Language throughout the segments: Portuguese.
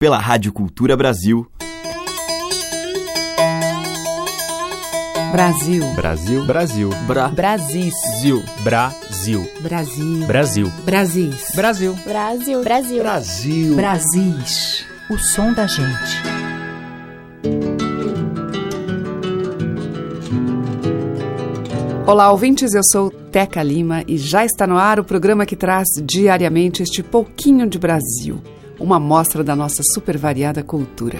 pela Rádio Cultura Brasil. Brasil. Brasil. Brasil. Bra. Brasil. Brasil. Brasil. Brasil. Brasis. Brasil. Brasil. Brasil. Brasil. Brasis. O som da gente. Olá, ouvintes. Eu sou Teca Lima e já está no ar o programa que traz diariamente este pouquinho de Brasil, uma amostra da nossa super variada cultura.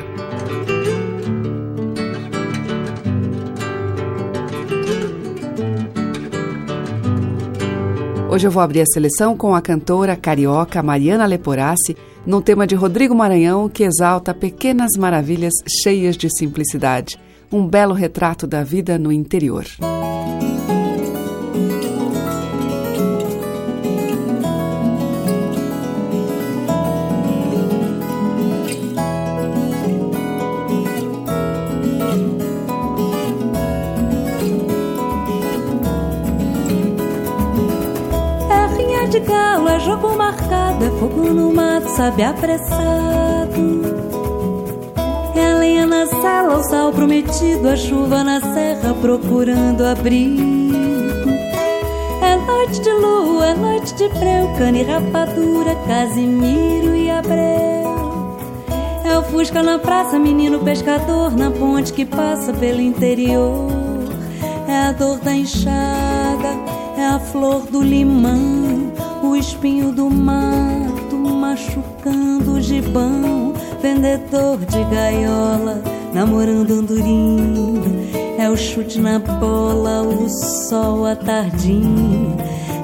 Hoje eu vou abrir a seleção com a cantora carioca Mariana Leporassi, num tema de Rodrigo Maranhão que exalta pequenas maravilhas cheias de simplicidade, um belo retrato da vida no interior. de é fogo no mato, sabe apressado. É a lenha na sala, o sal prometido, a chuva na serra procurando abrigo. É noite de lua, é noite de breu, e rapadura, Casimiro e Abreu. É o Fusca na praça, menino pescador, na ponte que passa pelo interior. É a dor da enxada, é a flor do limão, o espinho do mato machucando o gibão, vendedor de gaiola, namorando andorinha, é o chute na bola, o sol à tardinha,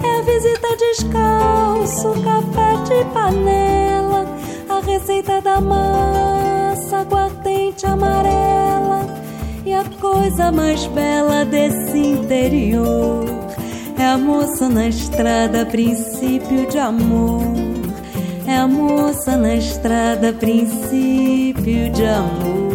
é a visita descalço, café de panela, a receita da massa, aguardente amarela, e a coisa mais bela desse interior é a moça na estrada, princípio de amor. É a moça na estrada, princípio de amor.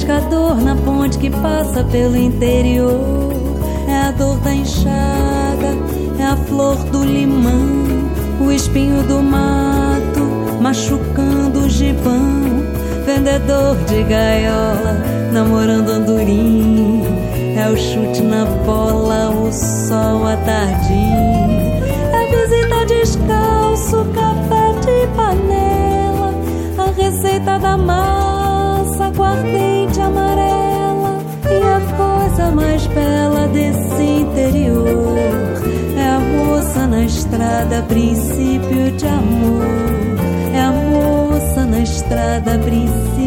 Pescador, na ponte que passa pelo interior. É a dor da enxada, é a flor do limão, o espinho do mato machucando o gibão, vendedor de gaiola, namorando andorinha, é o chute na bola, o sol à tardinha, é visita descalço, café de panela, a receita da massa, estrada, princípio de amor. É a moça na estrada, princípio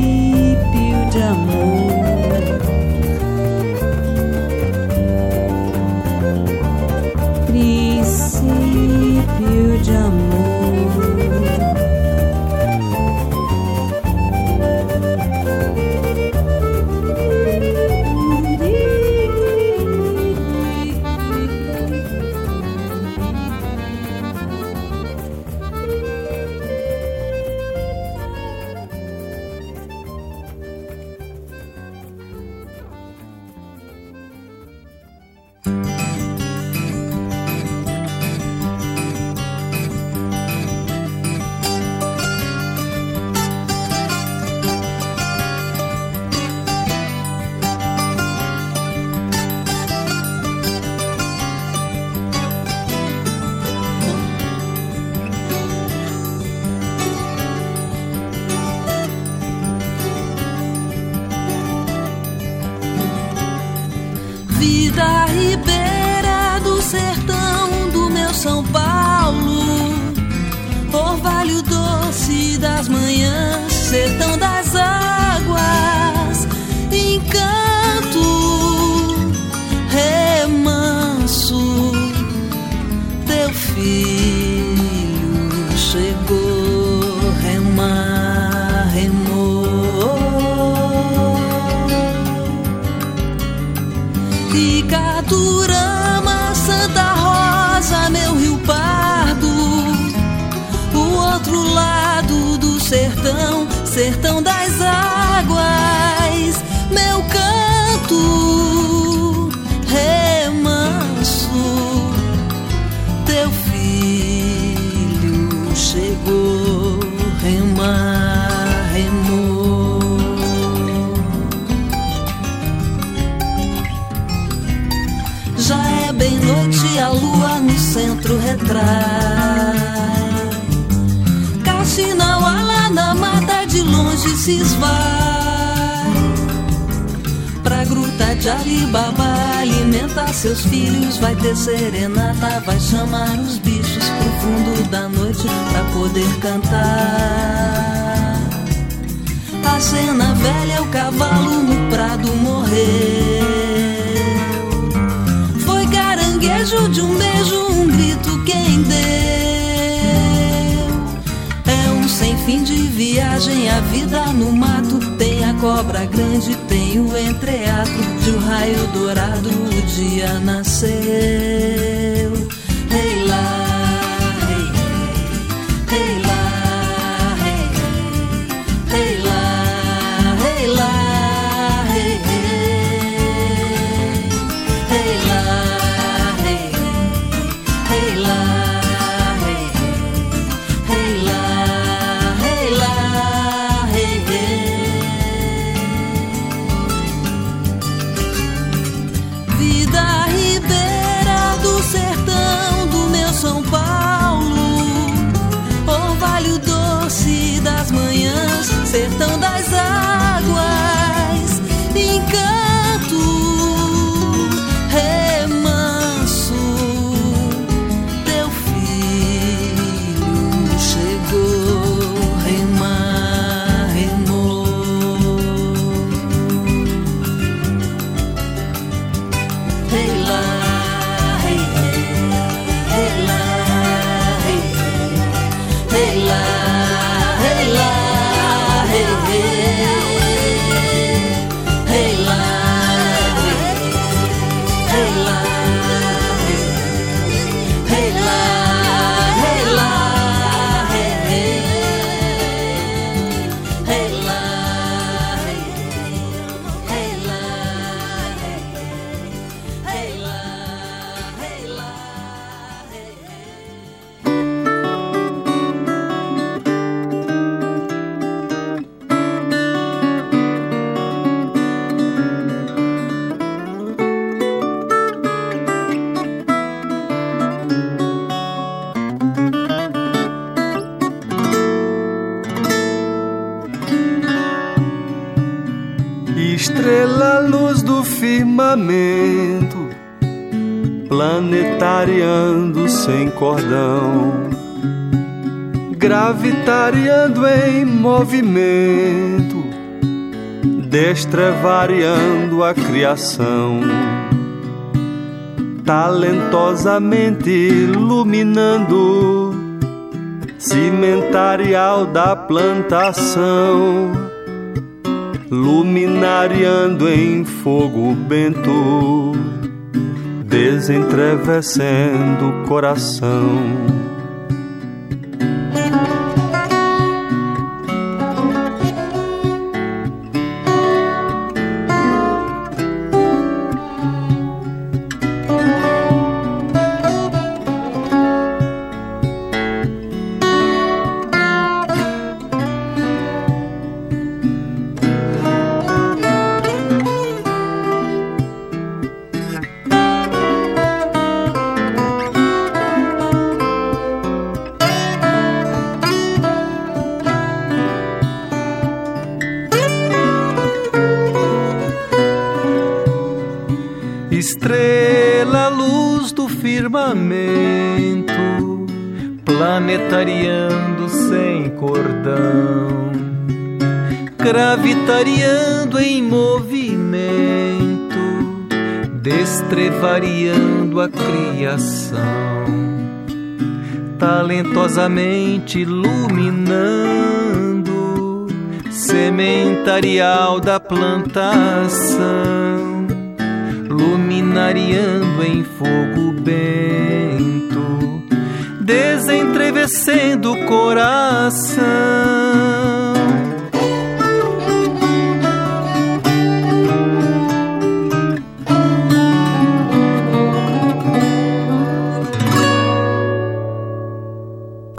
sertão, sertão esvai. Pra gruta de Alibaba alimentar seus filhos. Vai ter serenata, vai chamar os bichos pro fundo da noite pra poder cantar. A cena velha, o cavalo no prado morreu. Foi caranguejo de um beijo, um grito quem deu. Fim de viagem, a vida no mato. Tem a cobra grande, tem o entreato de um raio dourado. O dia nasceu. Ei lá, ei lá, ei, gravitariando em movimento, destrevariando a criação, talentosamente iluminando, cimentarial da plantação luminariando em fogo bento, desentrevecendo o coração. Talentosamente iluminando sementarial da plantação luminariando em fogo bento, desentrevecendo o coração.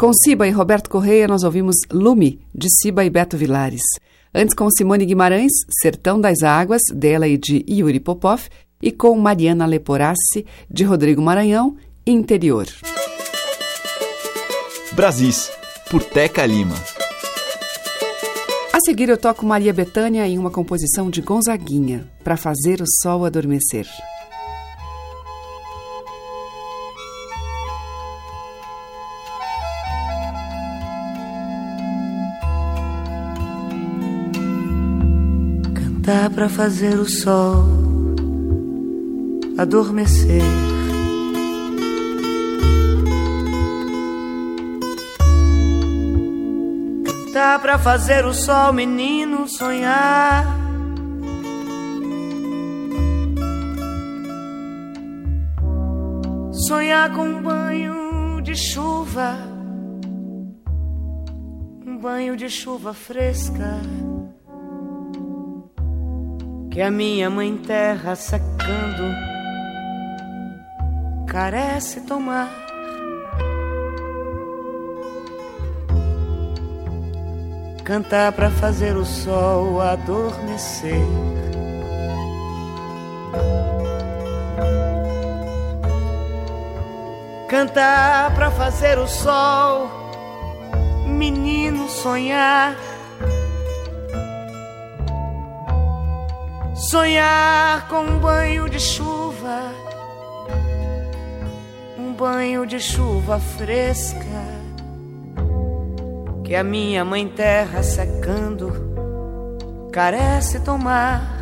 Com Siba e Roberto Correia, nós ouvimos Lume, de Siba e Beto Vilares. Antes, com Simone Guimarães, Sertão das Águas, dela e de Yuri Popov, e com Mariana Leporassi, de Rodrigo Maranhão, Interior. Brasis, por Teca Lima. A seguir eu toco Maria Bethânia em uma composição de Gonzaguinha, para fazer o sol adormecer. Cantar para fazer o sol adormecer. Cantar pra fazer o sol, menino, sonhar. Sonhar com um banho de chuva, um banho de chuva fresca que a minha mãe terra secando carece tomar. Cantar para fazer o sol adormecer. Cantar para fazer o sol, menino sonhar. Sonhar com um banho de chuva banho de chuva fresca que a minha mãe terra secando carece tomar.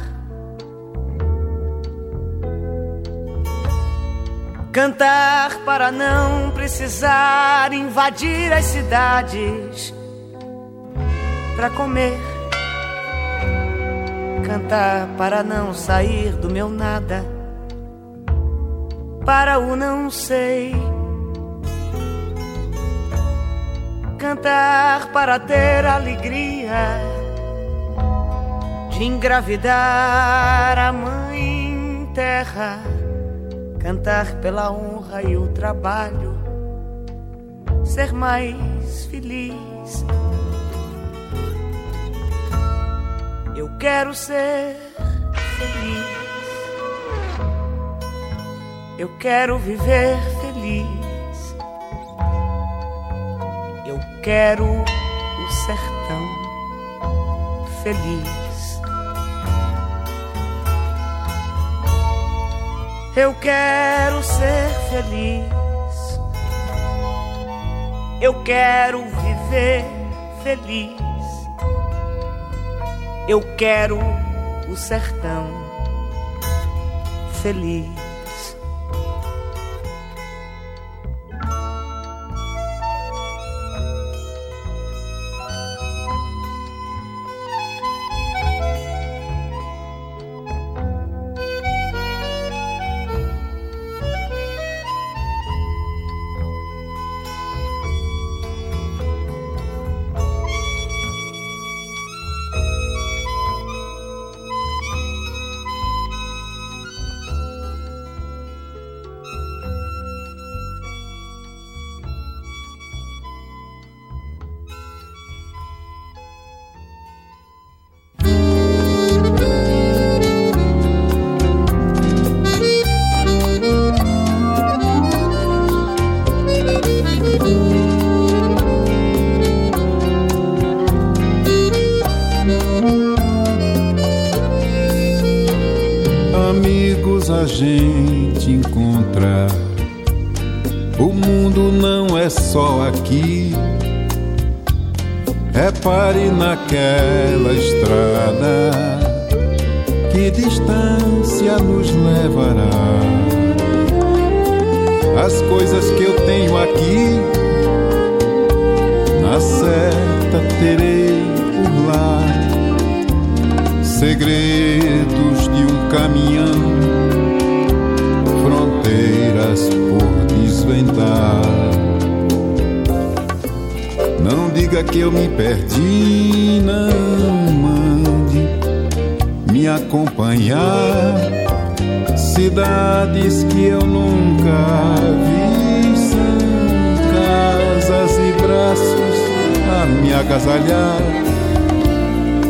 Cantar para não precisar invadir as cidades para comer. Cantar para não sair do meu nada para o não sei. Cantar para ter alegria de engravidar a mãe terra. Cantar pela honra e o trabalho, ser mais feliz. Quero ser feliz. Eu quero viver feliz. Eu quero o sertão feliz. Eu quero ser feliz. Eu quero viver feliz. Eu quero o sertão feliz. Naquela estrada. Que distância nos levará? As coisas que eu tenho aqui, na certa terei por lá. Segredos de um caminhão, fronteiras por desvendar. Não diga que eu me perdi, não mande me acompanhar. Cidades que eu nunca vi são casas e braços a me agasalhar.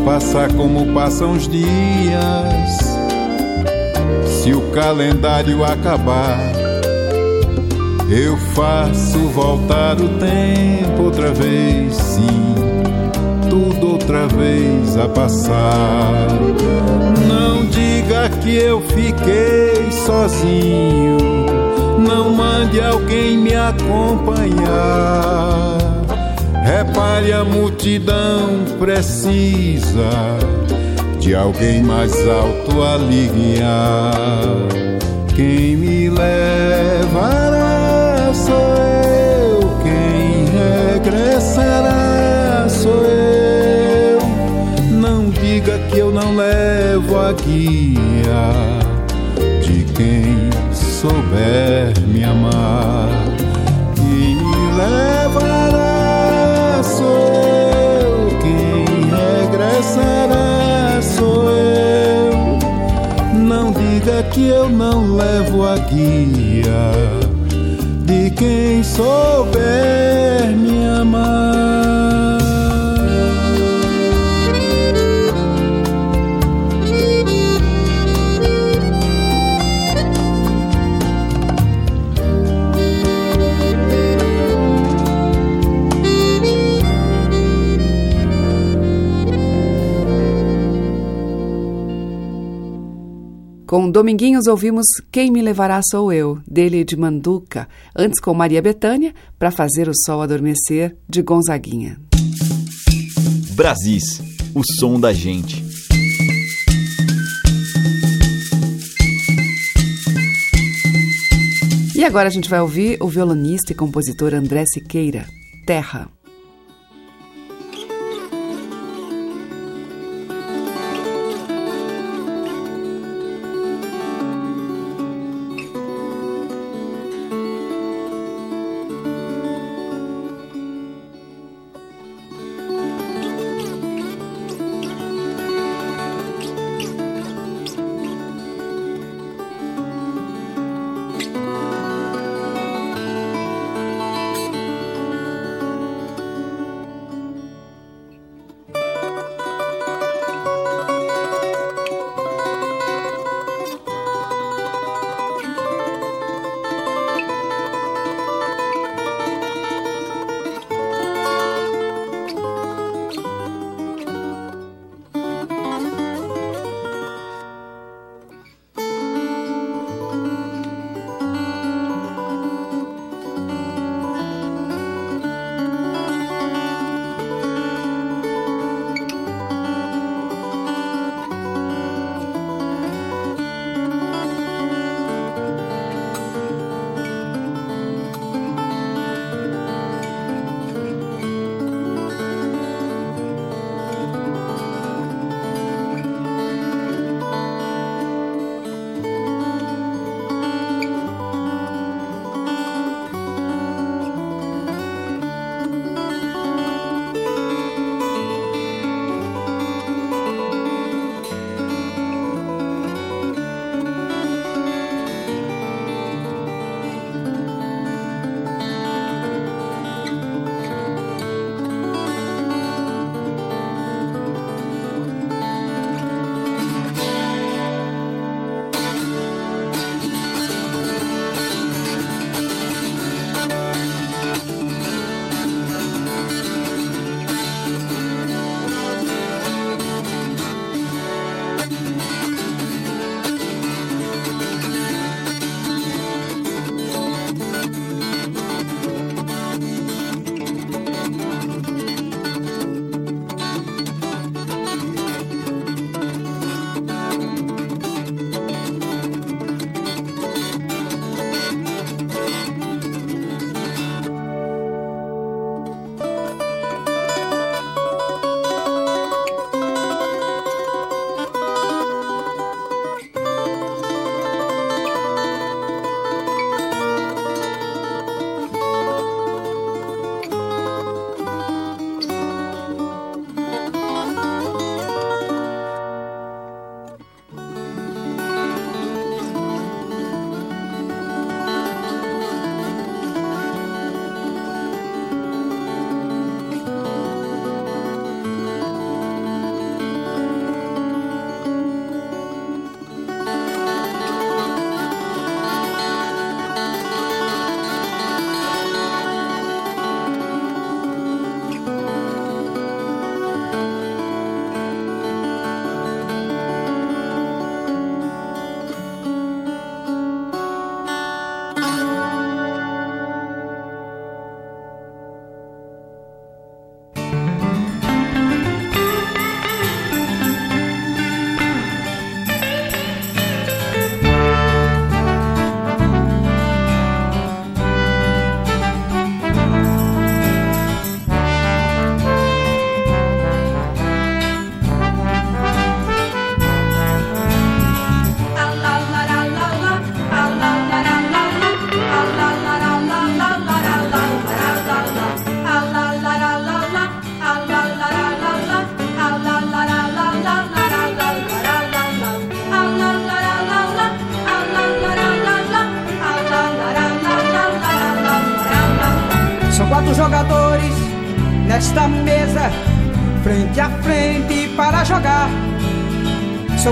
Passar como passam os dias, se o calendário acabar. Eu faço voltar o tempo outra vez, sim, tudo outra vez a passar. Não diga que eu fiquei sozinho, não mande alguém me acompanhar. Repare a multidão precisa de alguém mais alto a lhe guiar. Quem me levará a guia de quem souber me amar. Quem me levará sou eu, quem regressará sou eu. Não diga que eu não levo a guia de quem souber Com Dominguinhos ouvimos Quem Me Levará Sou Eu, dele de Manduca, antes com Maria Bethânia, para fazer o sol adormecer, de Gonzaguinha. Brasis, o som da gente. E agora a gente vai ouvir o violonista e compositor André Siqueira, Terra.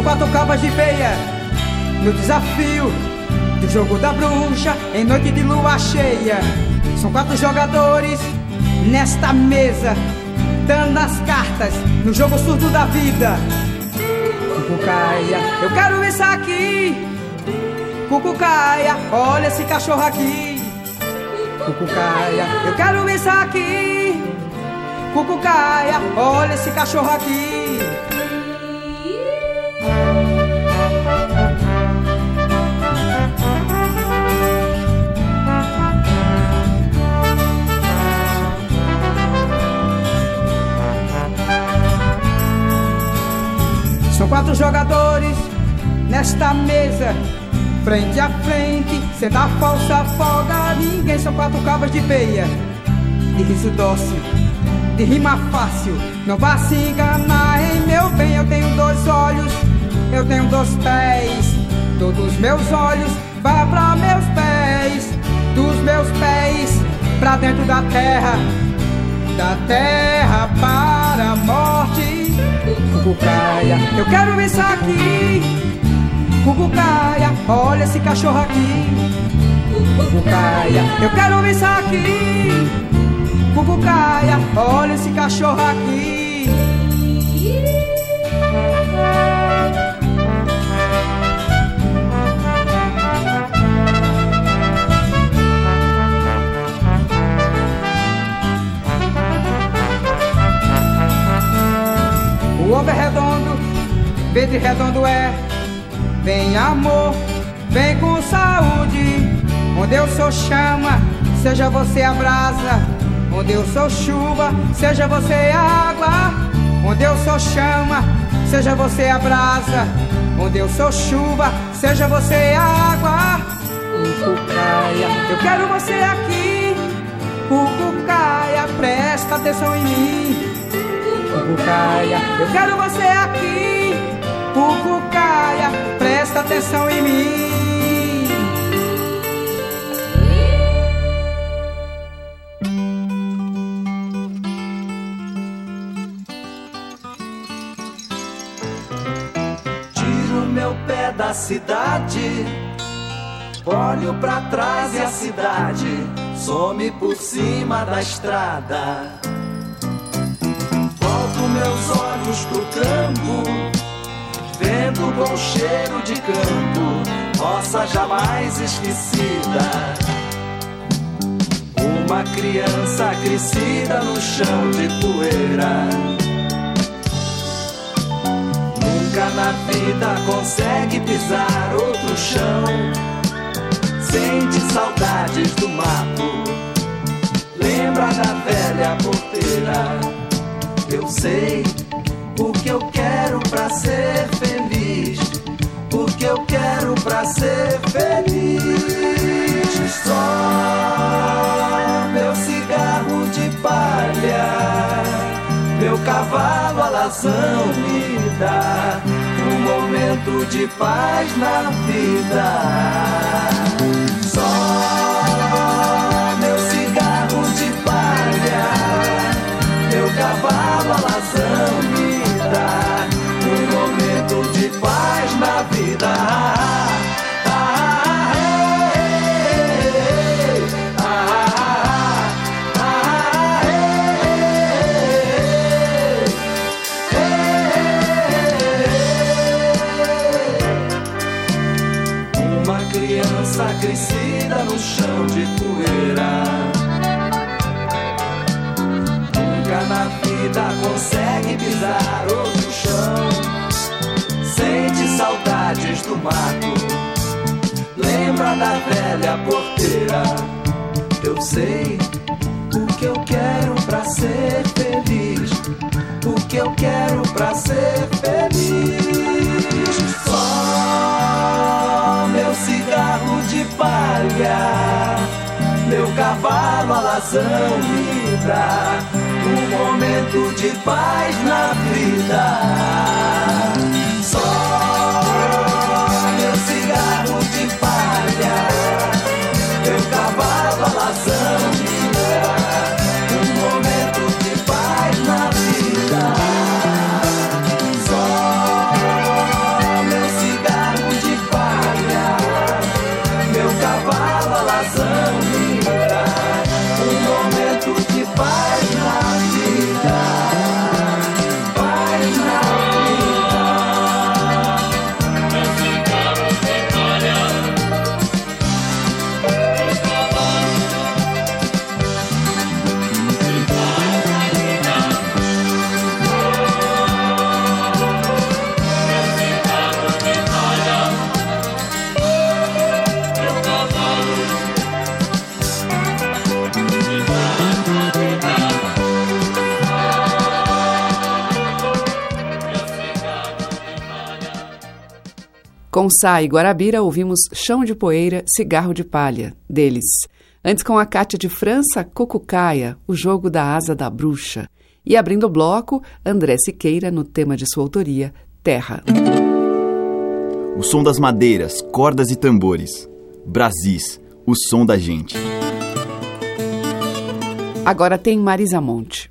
São quatro cabas de peia no desafio do jogo da bruxa em noite de lua cheia. São quatro jogadores nesta mesa, dando as cartas no jogo surdo da vida. Cucucaia, eu quero isso aqui. Cucucaia, olha esse cachorro aqui. Cucucaia, eu quero isso aqui. Cucucaia, olha esse cachorro aqui. Quatro jogadores nesta mesa, frente a frente, sem dar falsa folga ninguém. São quatro cabas de peia, de riso dócil, de rima fácil. Não vá se enganar, em meu bem. Eu tenho dois olhos, eu tenho dois pés. Todos meus olhos vá para meus pés, dos meus pés pra dentro da terra, da terra Cucucaia, eu quero isso aqui. Cucucaia, olha esse cachorro aqui. Cucucaia, eu quero isso aqui. Cucucaia, olha esse cachorro aqui. O ovo é redondo, verde redondo é. Vem amor, vem com saúde. Onde eu sou chama, seja você a brasa. Onde eu sou chuva, seja você água. Onde eu sou chama, seja você a brasa. Onde eu sou chuva, seja você água. Cucucaia, eu quero você aqui. Cucucaia, presta atenção em mim. Cucucaia, eu quero você aqui. Cucucaia, presta atenção em mim. Tiro meu pé da cidade, olho pra trás e a cidade some por cima da estrada. Meus olhos pro campo, vendo o bom cheiro de campo, roça jamais esquecida. Uma criança crescida no chão de poeira. Nunca na vida consegue pisar outro chão. Sente saudades do mato. Lembra da velha porteira. Eu sei o que eu quero pra ser feliz. O que eu quero pra ser feliz. Só meu cigarro de palha. Meu cavalo alazão me dá um momento de paz na vida. Só cavalo alazão me um momento de paz na vida. Ah, ah. Uma criança crescida no chão de poeira. Consegue pisar outro chão. Sente saudades do mato. Lembra da velha porteira. Eu sei o que eu quero pra ser feliz. O que eu quero pra ser feliz. Só meu cigarro de palha. Meu cavalo alazão me dá um momento de paz na vida. Com Sá e Guarabira ouvimos Chão de Poeira, Cigarro de Palha, deles. Antes com a Cátia de França, Cocucaia, O Jogo da Asa da Bruxa. E abrindo o bloco, André Siqueira no tema de sua autoria, Terra. O som das madeiras, cordas e tambores. Brasis, o som da gente. Agora tem Marisa Monte.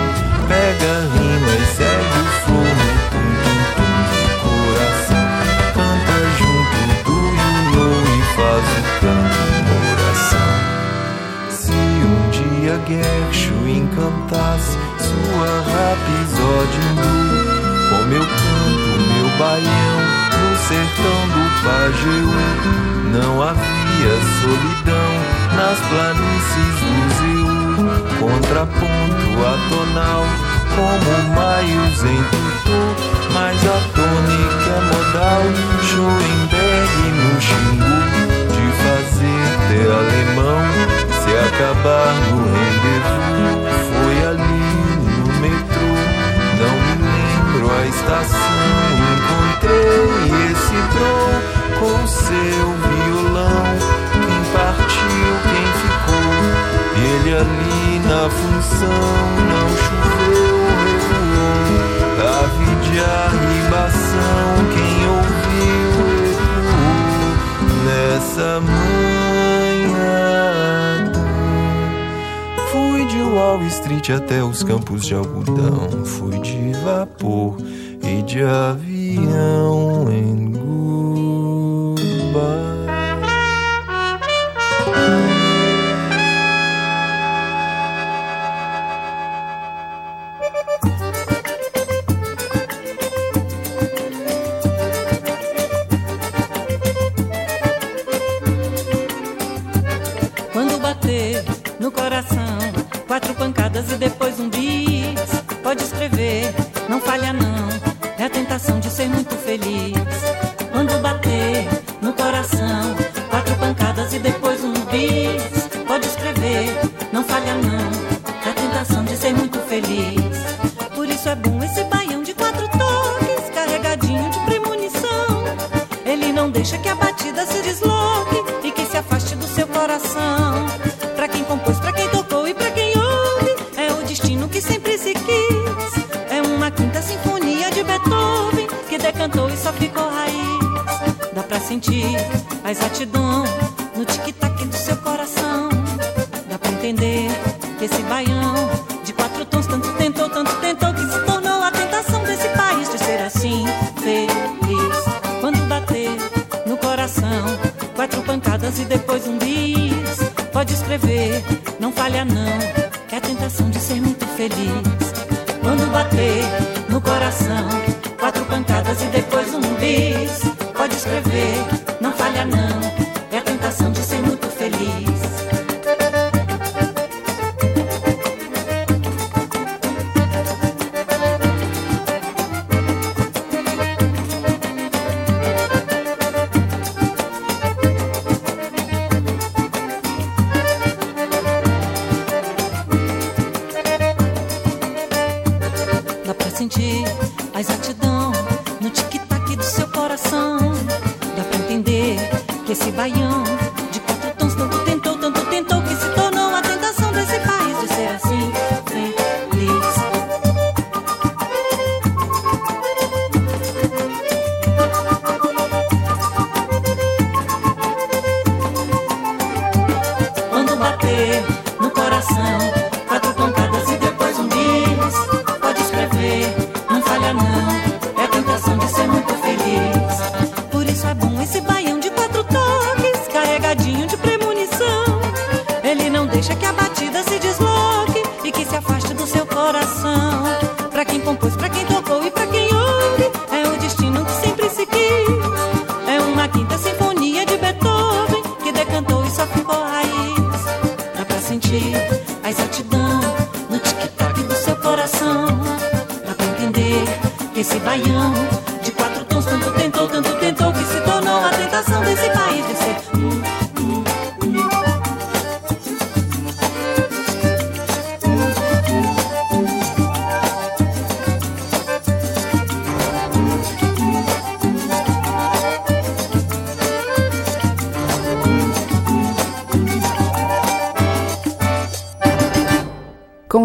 cantasse sua sua rapisódio com meu canto, meu baião, no sertão do Pajeú. Não havia solidão nas planícies do Zeu, contraponto atonal, como maios em tutu, mas a tônica é modal, Schoenberg no Xingu fazer ter alemão se acabar no rendezvous. Foi ali no metrô, não me lembro a estação. Encontrei esse tron com seu violão. Quem partiu, quem ficou, ele ali na função. Não choveu, revoou. Ave de arribação, quem ouviu nessa manhã. Wall Street até os campos de algodão. Fui de vapor e de avião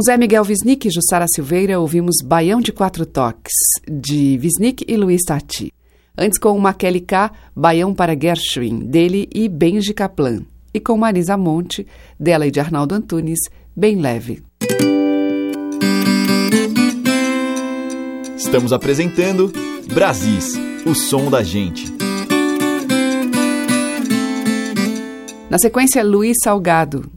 Zé Miguel Wisnik e Jussara Silveira, ouvimos Baião de Quatro Toques, de Wisnik e Luiz Tati. Antes, com Maquele K, Baião para Gershwin, dele e Benji Kaplan. E com Marisa Monte, dela e de Arnaldo Antunes, Bem Leve. Estamos apresentando Brasis, o som da gente. Na sequência, Luiz Salgado,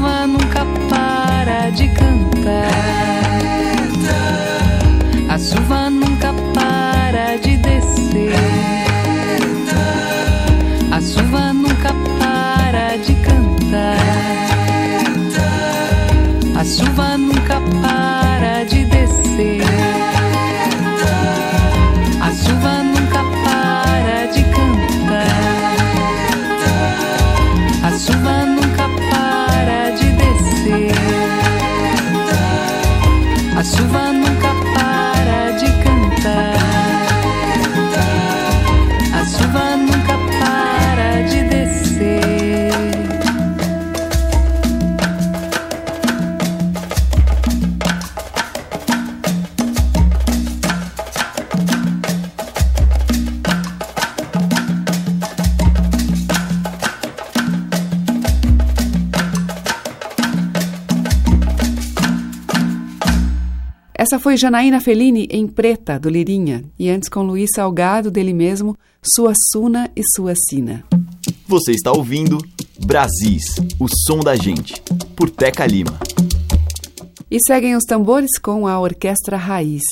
tava num Janaína Fellini em Preta, do Lirinha, e antes com Luiz Salgado, dele mesmo, Sua Suna e Sua Sina. Você está ouvindo Brasis, o som da gente, por Teca Lima. E seguem os tambores com a Orquestra Raiz.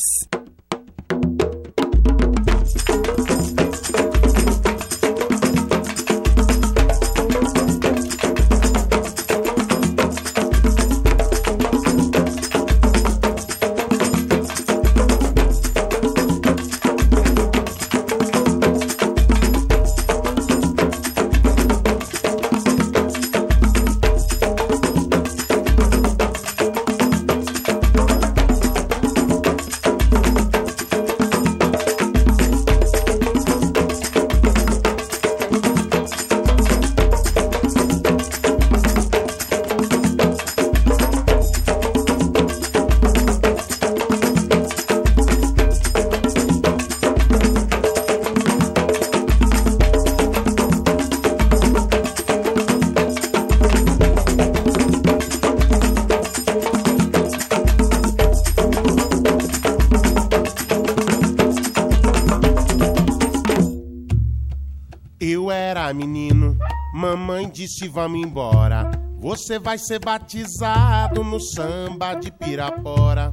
Disse vamos embora. Você vai ser batizado no samba de Pirapora.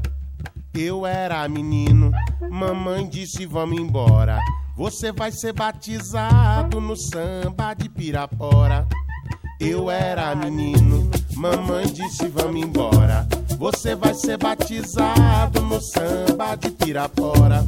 Eu era menino, mamãe disse vamos embora. Você vai ser batizado no samba de Pirapora. Eu era menino, mamãe disse vamos embora. Você vai ser batizado no samba de Pirapora.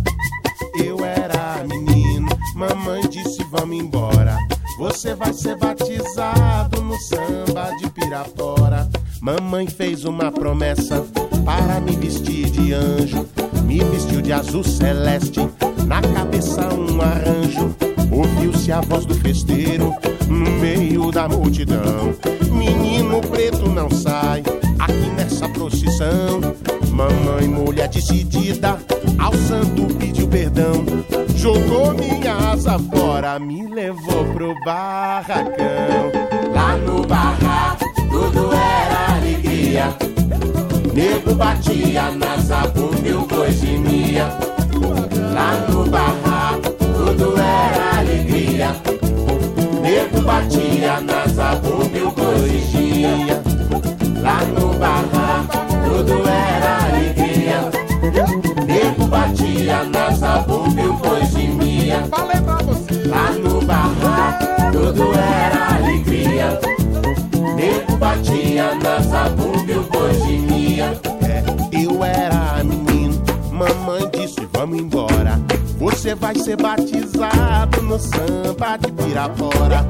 Eu era menino, mamãe disse vamos embora. Você vai ser batizado no samba de Pirapora. Mamãe fez uma promessa para me vestir de anjo. Me vestiu de azul celeste, na cabeça um arranjo. Ouviu-se a voz do festeiro no meio da multidão. Menino preto não sai aqui nessa procissão. Mamãe, mulher decidida, ao santo pediu perdão. Jogou barracão. Lá no barraco, tudo era alegria. Nego batia na na zabumba e boi gemia. É, eu era menino, mamãe disse vamos embora. Você vai ser batizado no samba de Pirapora.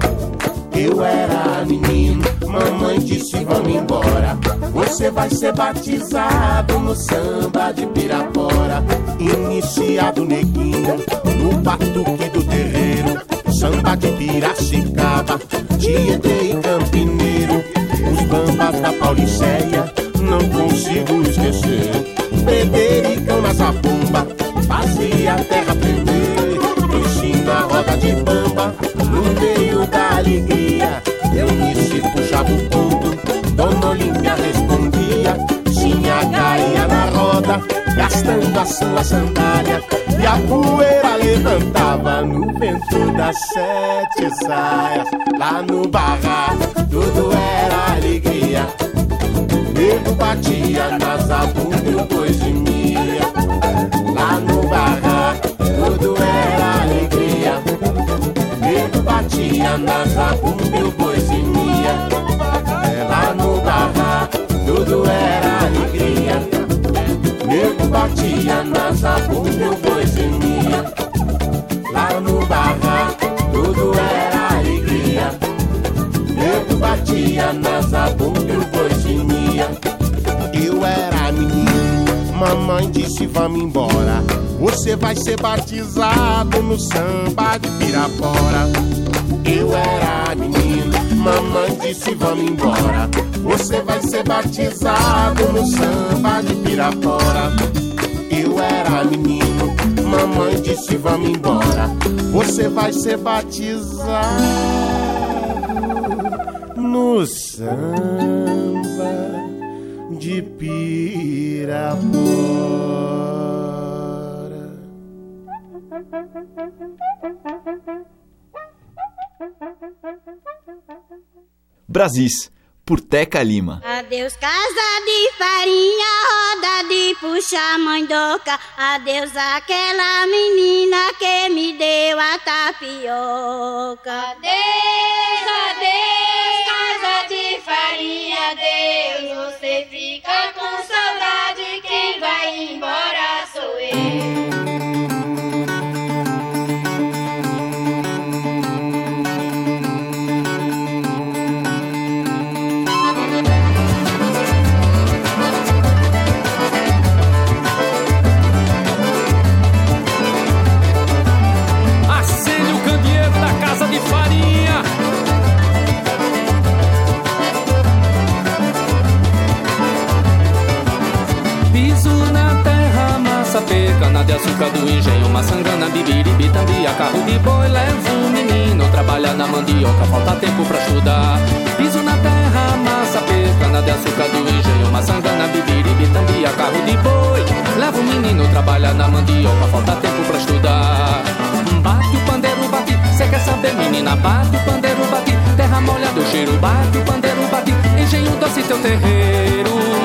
Eu era menino, mamãe disse vamos embora. Você vai ser batizado no samba de Pirapora. Iniciado neguinho, no batuque do terreiro. Samba de Piracicaba, Tietê e Campineiro. Bambas da Pauliceia, não consigo esquecer. Fredericão na zabumba, fazia a terra tremer. Ensina a roda de bamba, no meio da alegria. Eunice puxava o ponto, Dona Olímpia respondia. Tinha gaia na roda, gastando a sua sandália. A poeira levantava no vento das sete saias. Lá no barraco, tudo era alegria. Nego batia na zabumba e o boi gemia. Lá no barraco, tudo era alegria. Nego batia na zabumba batia na zabumba o boi gemia. Lá no barraco, tudo era alegria. Nego batia na zabumba o boi gemia. Eu era menino, mamãe disse vamos embora. Você vai ser batizado no samba de Pirapora. Eu era menino, mamãe disse vamos embora. Você vai ser batizado no samba de Pirapora. Era menino, mamãe disse vamos embora. Você vai ser batizado no samba de Pirapora. Brasis, por Teca Lima. Adeus, casa de farinha, roda de puxa mandoca. Adeus, aquela menina que me deu a tapioca. Adeus, adeus, casa de farinha, adeus. Você fica com saudade, quem vai embora sou eu. Cana de açúcar do engenho, maçangana, bibiribi, tambia, carro de boi, levo o menino, trabalha na mandioca, falta tempo pra estudar. Piso na terra, massa cana de açúcar do engenho, maçangana, bibiribi, tambia, carro de boi, levo o menino, trabalha na mandioca, falta tempo pra estudar. Bate o pandeiro, bate, cê quer saber, menina, bate o pandeiro bate, o pandeiro bate, engenho doce teu terreiro,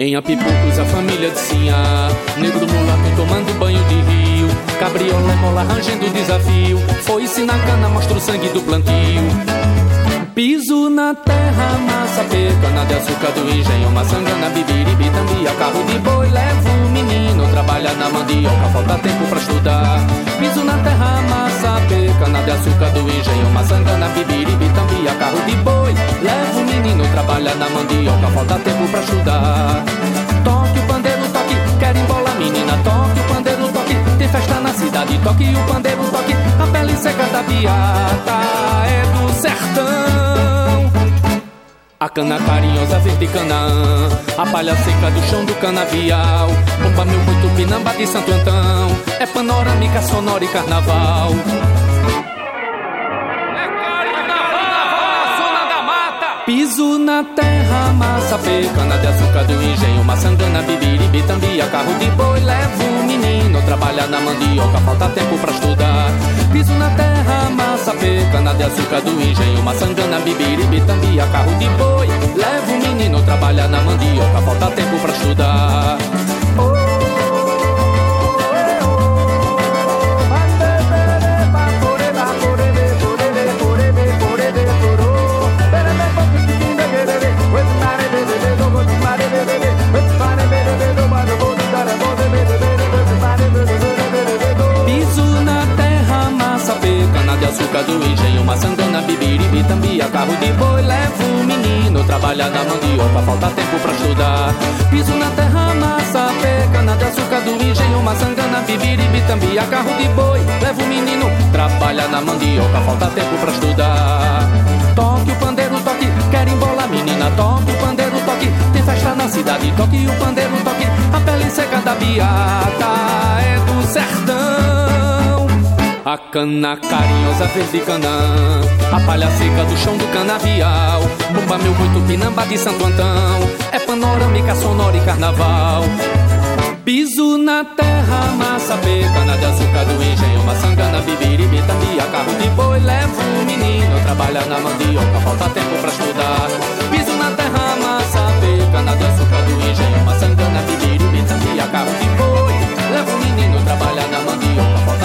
Em Apipucos a família de Sinhá, negro mulato tomando banho de rio, cabriola mola rangendo desafio, foi-se na cana, mostra o sangue do plantio. Piso na terra, massa cana de açúcar do engenho, maçangana, bibiribi, tambia, carro de boi, levo o menino, trabalha na mandioca, falta tempo pra estudar. Piso na terra, massa cana de açúcar do engenho, maçangana, bibiribi, tambia, carro de boi, levo o menino, trabalha na mandioca, falta tempo pra estudar. Toque o pandeiro, toque, quer embolar menina, toque o pandeiro, toque, tem festa na cidade, toque o pandeiro, toque, a pele seca da biata é do sertão. A cana carinhosa verde Canaã A palha seca do chão do canavial. Bomba meu muito pinamba de Santo Antão É panorâmica, sonora e carnaval Piso na terra, massa pé, cana de açúcar do engenho, maçangana, bibiribi, tambia, carro de boi, levo o menino, trabalha na mandioca, falta tempo pra estudar. Piso na terra, massa pé, cana de açúcar do engenho, maçangana, bibiribi, tambia, carro de boi, levo o menino, trabalha na mandioca, falta tempo pra estudar. Carro de boi, levo o menino, trabalha na mandioca, falta tempo pra estudar. Toque o pandeiro, toque, quer embolar menina, toque o pandeiro, toque, tem festa na cidade, toque o pandeiro, toque, a pele seca da biata é do sertão. A cana carinhosa verde canã A palha seca do chão do canavial. Bomba meu muito pinamba de Santo Antão. É panorâmica, sonora e carnaval Piso na terra, massa pé, cana de açúcar do engenho, maçangana, bibiribi, tambia, carro de boi, levo o menino, trabalha na mandioca, falta tempo pra estudar. Piso na terra, massa pé, cana de açúcar do engenho, maçangana, bibiribi, tambia, carro de boi, levo o menino, trabalha na mandioca, falta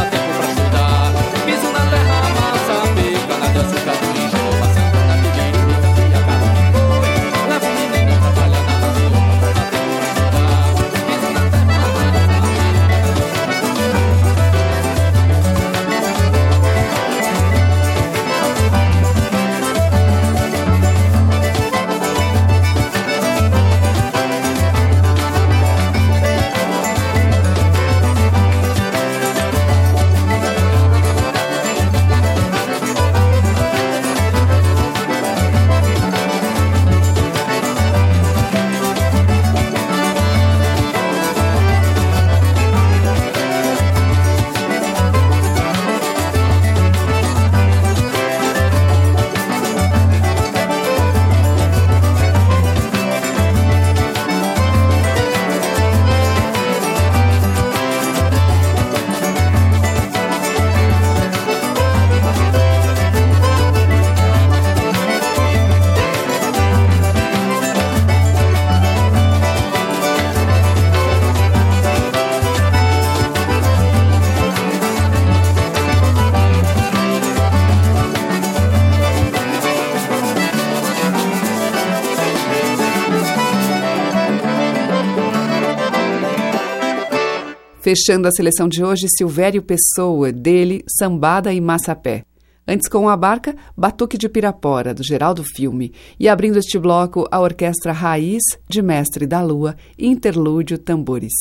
Fechando a seleção de hoje, Silvério Pessoa, dele, Sambada e Massapé. Antes, com a barca, Batuque de Pirapora, do Geraldo Filme. E abrindo este bloco, a Orquestra Raiz, de Mestre da Lua, Interlúdio Tambores.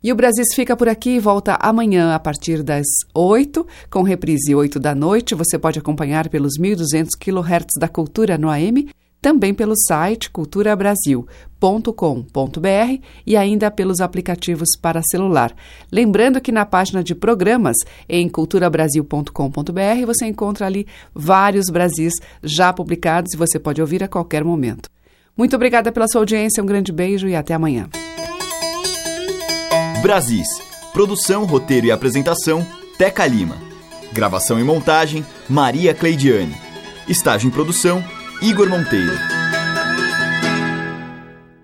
E o Brasis fica por aqui e volta amanhã a partir das 8, com reprise 8 da noite. Você pode acompanhar pelos 1.200 kHz da Cultura no AM, também pelo site culturabrasil.com.br e ainda pelos aplicativos para celular. Lembrando que na página de programas em culturabrasil.com.br você encontra ali vários Brasis já publicados e você pode ouvir a qualquer momento. Muito obrigada pela sua audiência, um grande beijo e até amanhã. Brasis. Produção, roteiro e apresentação, Teca Lima. Gravação e montagem, Maria Cleidiane. Estágio em produção, Igor Monteiro.